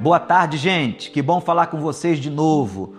Boa tarde, gente. Que bom falar com vocês de novo.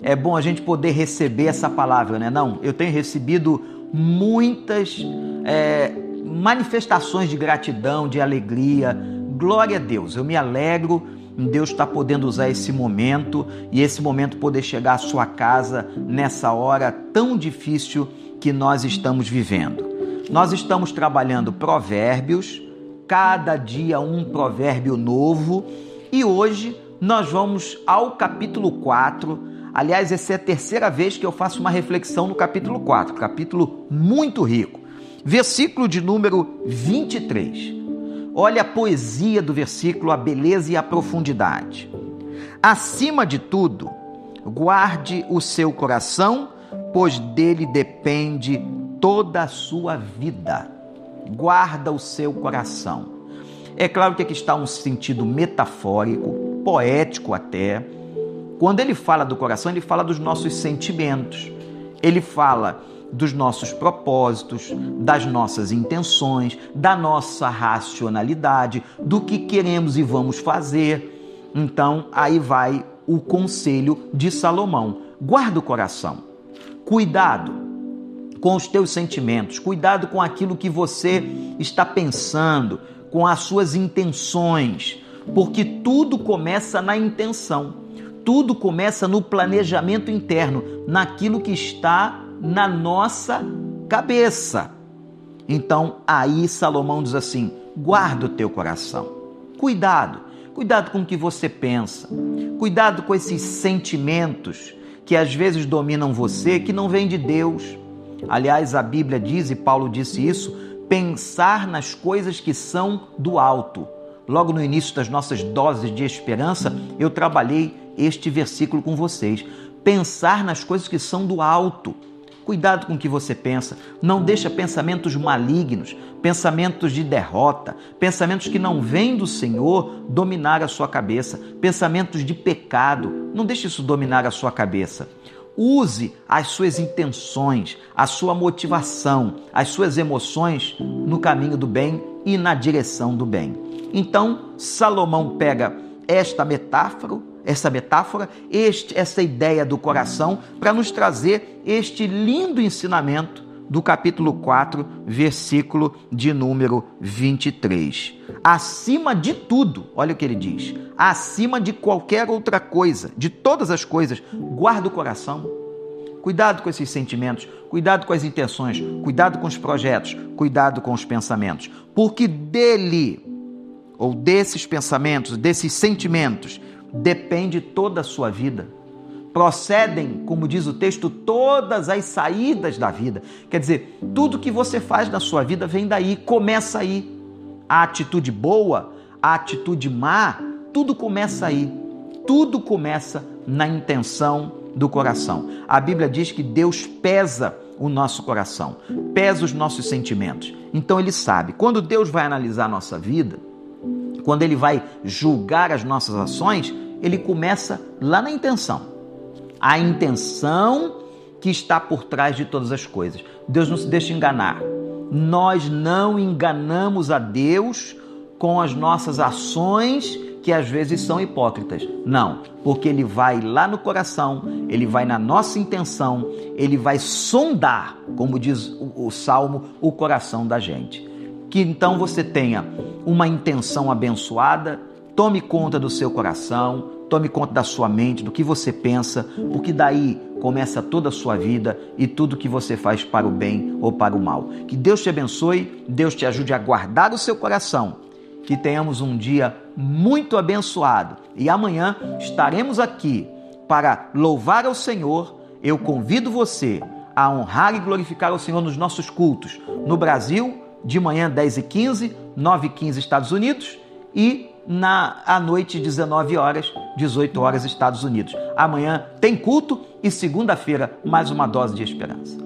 É bom a gente poder receber essa palavra, né? Não, eu tenho recebido muitas é, manifestações de gratidão, de alegria. Glória a Deus. Eu me alegro em Deus estar podendo usar esse momento e esse momento poder chegar à sua casa nessa hora tão difícil que nós estamos vivendo. Nós estamos trabalhando provérbios, cada dia um provérbio novo e hoje nós vamos ao capítulo 4. Aliás, essa é a terceira vez que eu faço uma reflexão no capítulo 4, capítulo muito rico. Versículo de número 23. Olha a poesia do versículo, a beleza e a profundidade. Acima de tudo, guarde o seu coração, pois dele depende toda a sua vida. Guarda o seu coração. É claro que aqui está um sentido metafórico, poético até. Quando ele fala do coração, ele fala dos nossos sentimentos. Ele fala dos nossos propósitos, das nossas intenções, da nossa racionalidade, do que queremos e vamos fazer. Então, aí vai o conselho de Salomão: guarda o coração. Cuidado com os teus sentimentos, cuidado com aquilo que você está pensando, com as suas intenções, porque tudo começa na intenção, tudo começa no planejamento interno, naquilo que está na nossa cabeça. Então, aí Salomão diz assim: guarda o teu coração. Cuidado, cuidado com o que você pensa. Cuidado com esses sentimentos que às vezes dominam você, que não vêm de Deus. Aliás, a Bíblia diz, e Paulo disse isso, pensar nas coisas que são do alto. Logo no início das nossas doses de esperança, eu trabalhei este versículo com vocês. Pensar nas coisas que são do alto. Cuidado com o que você pensa. Não deixa pensamentos malignos, pensamentos de derrota, pensamentos que não vêm do Senhor dominar a sua cabeça, pensamentos de pecado. Não deixe isso dominar a sua cabeça. Use as suas intenções, a sua motivação, as suas emoções no caminho do bem e na direção do bem. Então, Salomão pega esta metáfora, essa metáfora, este, essa ideia do coração, para nos trazer este lindo ensinamento do capítulo 4, versículo de número 23. Acima de tudo, olha o que ele diz: acima de qualquer outra coisa, de todas as coisas, guarda o coração. Cuidado com esses sentimentos, cuidado com as intenções, cuidado com os projetos, cuidado com os pensamentos, porque dele, ou desses pensamentos, desses sentimentos, depende toda a sua vida procedem, como diz o texto, todas as saídas da vida. Quer dizer, tudo que você faz na sua vida vem daí, começa aí. A atitude boa, a atitude má, tudo começa aí. Tudo começa na intenção do coração. A Bíblia diz que Deus pesa o nosso coração, pesa os nossos sentimentos. Então ele sabe, quando Deus vai analisar a nossa vida, quando ele vai julgar as nossas ações, ele começa lá na intenção a intenção que está por trás de todas as coisas. Deus não se deixa enganar. Nós não enganamos a Deus com as nossas ações que às vezes são hipócritas. Não, porque ele vai lá no coração, ele vai na nossa intenção, ele vai sondar, como diz o, o salmo, o coração da gente. Que então você tenha uma intenção abençoada, tome conta do seu coração, Tome conta da sua mente, do que você pensa, porque daí começa toda a sua vida e tudo que você faz para o bem ou para o mal. Que Deus te abençoe, Deus te ajude a guardar o seu coração. Que tenhamos um dia muito abençoado e amanhã estaremos aqui para louvar ao Senhor. Eu convido você a honrar e glorificar o Senhor nos nossos cultos. No Brasil, de manhã 10 e 15, 9 e 15 Estados Unidos e na à noite 19 horas, 18 horas Estados Unidos. Amanhã tem culto e segunda-feira mais uma dose de esperança.